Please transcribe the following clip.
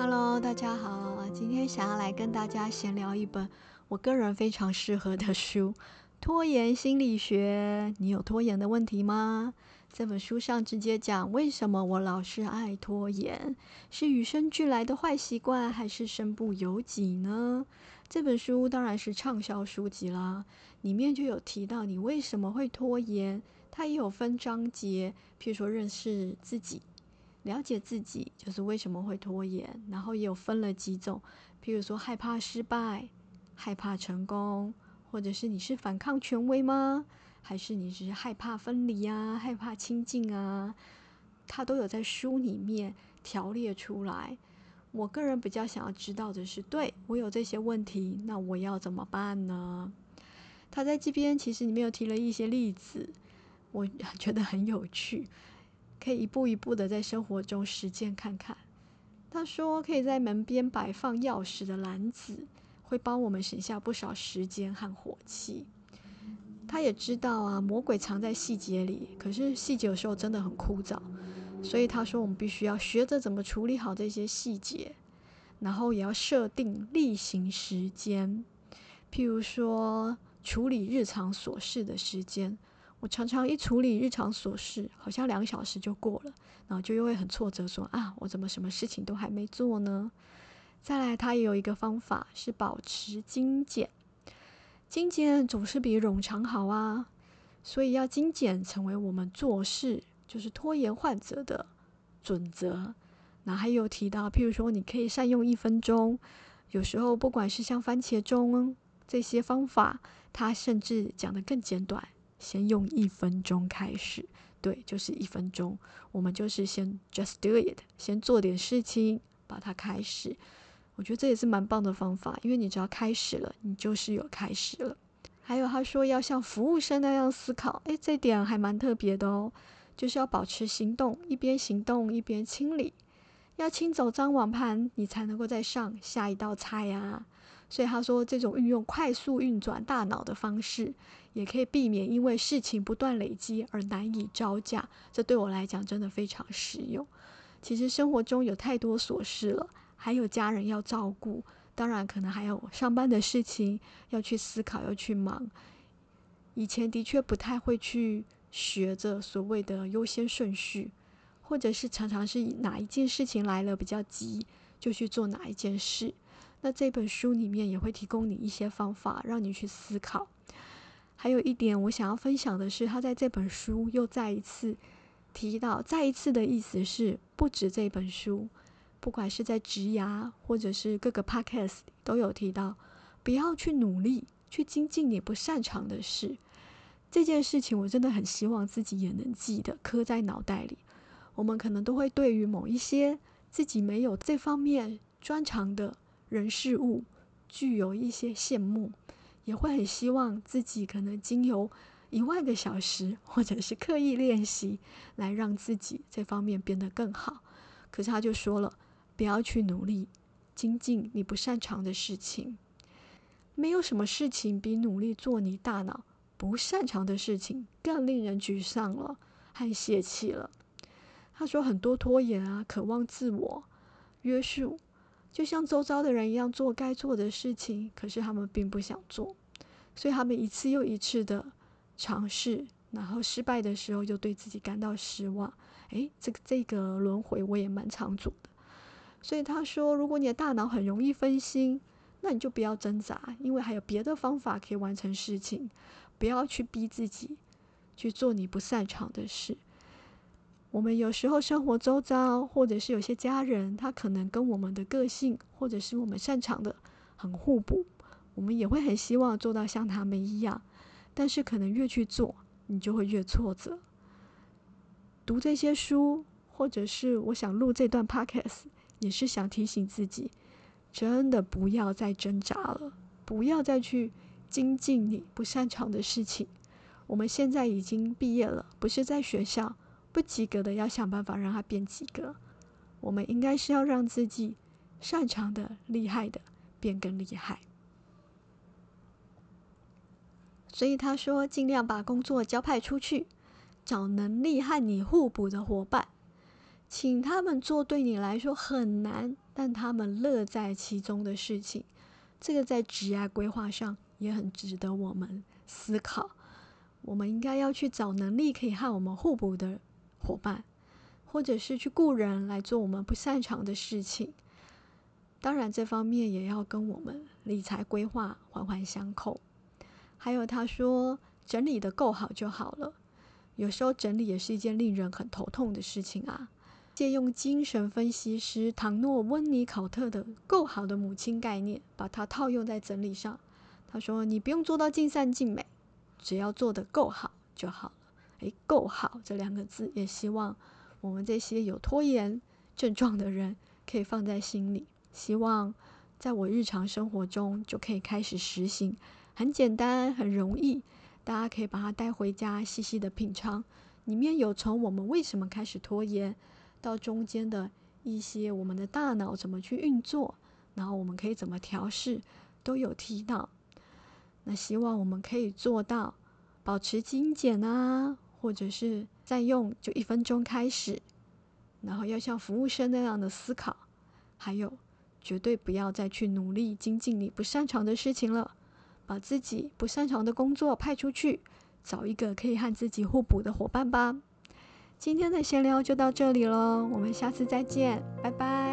Hello，大家好，今天想要来跟大家闲聊一本我个人非常适合的书《拖延心理学》。你有拖延的问题吗？这本书上直接讲为什么我老是爱拖延，是与生俱来的坏习惯，还是身不由己呢？这本书当然是畅销书籍啦，里面就有提到你为什么会拖延，它也有分章节，譬如说认识自己。了解自己就是为什么会拖延，然后也有分了几种，譬如说害怕失败、害怕成功，或者是你是反抗权威吗？还是你只是害怕分离啊、害怕亲近啊？他都有在书里面条列出来。我个人比较想要知道的是，对我有这些问题，那我要怎么办呢？他在这边其实里面有提了一些例子，我 觉得很有趣。可以一步一步的在生活中实践看看。他说，可以在门边摆放钥匙的篮子，会帮我们省下不少时间和火气。他也知道啊，魔鬼藏在细节里，可是细节有时候真的很枯燥，所以他说，我们必须要学着怎么处理好这些细节，然后也要设定例行时间，譬如说处理日常琐事的时间。我常常一处理日常琐事，好像两小时就过了，然后就又会很挫折，说啊，我怎么什么事情都还没做呢？再来，他也有一个方法是保持精简，精简总是比冗长好啊，所以要精简成为我们做事就是拖延患者的准则。那还有提到，譬如说，你可以善用一分钟，有时候不管是像番茄钟这些方法，他甚至讲的更简短。先用一分钟开始，对，就是一分钟。我们就是先 just do it，先做点事情，把它开始。我觉得这也是蛮棒的方法，因为你只要开始了，你就是有开始了。还有他说要像服务生那样思考，诶，这点还蛮特别的哦，就是要保持行动，一边行动一边清理，要清走脏碗盘，你才能够再上下一道菜呀。所以他说，这种运用快速运转大脑的方式，也可以避免因为事情不断累积而难以招架。这对我来讲真的非常实用。其实生活中有太多琐事了，还有家人要照顾，当然可能还有上班的事情要去思考、要去忙。以前的确不太会去学着所谓的优先顺序，或者是常常是哪一件事情来了比较急，就去做哪一件事。那这本书里面也会提供你一些方法，让你去思考。还有一点我想要分享的是，他在这本书又再一次提到，再一次的意思是，不止这本书，不管是在职涯或者是各个 podcast 都有提到，不要去努力去精进你不擅长的事。这件事情我真的很希望自己也能记得，刻在脑袋里。我们可能都会对于某一些自己没有这方面专长的。人事物具有一些羡慕，也会很希望自己可能经由一万个小时，或者是刻意练习，来让自己这方面变得更好。可是他就说了，不要去努力精进你不擅长的事情。没有什么事情比努力做你大脑不擅长的事情更令人沮丧了和泄气了。他说很多拖延啊，渴望自我约束。就像周遭的人一样做该做的事情，可是他们并不想做，所以他们一次又一次的尝试，然后失败的时候就对自己感到失望。诶，这个这个轮回我也蛮常做的。所以他说，如果你的大脑很容易分心，那你就不要挣扎，因为还有别的方法可以完成事情。不要去逼自己去做你不擅长的事。我们有时候生活周遭，或者是有些家人，他可能跟我们的个性，或者是我们擅长的很互补，我们也会很希望做到像他们一样，但是可能越去做，你就会越挫折。读这些书，或者是我想录这段 podcast，也是想提醒自己，真的不要再挣扎了，不要再去精进你不擅长的事情。我们现在已经毕业了，不是在学校。不及格的要想办法让他变及格。我们应该是要让自己擅长的、厉害的变更厉害。所以他说，尽量把工作交派出去，找能力和你互补的伙伴。请他们做对你来说很难，但他们乐在其中的事情。这个在职业规划上也很值得我们思考。我们应该要去找能力可以和我们互补的伙伴，或者是去雇人来做我们不擅长的事情。当然，这方面也要跟我们理财规划环环相扣。还有，他说整理的够好就好了。有时候整理也是一件令人很头痛的事情啊。借用精神分析师唐诺温尼考特的“够好的母亲”概念，把它套用在整理上。他说：“你不用做到尽善尽美，只要做得够好就好。”诶，够好这两个字，也希望我们这些有拖延症状的人可以放在心里。希望在我日常生活中就可以开始实行，很简单，很容易，大家可以把它带回家，细细的品尝。里面有从我们为什么开始拖延。到中间的一些我们的大脑怎么去运作，然后我们可以怎么调试，都有提到。那希望我们可以做到保持精简啊，或者是再用就一分钟开始，然后要像服务生那样的思考，还有绝对不要再去努力精进你不擅长的事情了，把自己不擅长的工作派出去，找一个可以和自己互补的伙伴吧。今天的闲聊就到这里喽，我们下次再见，拜拜。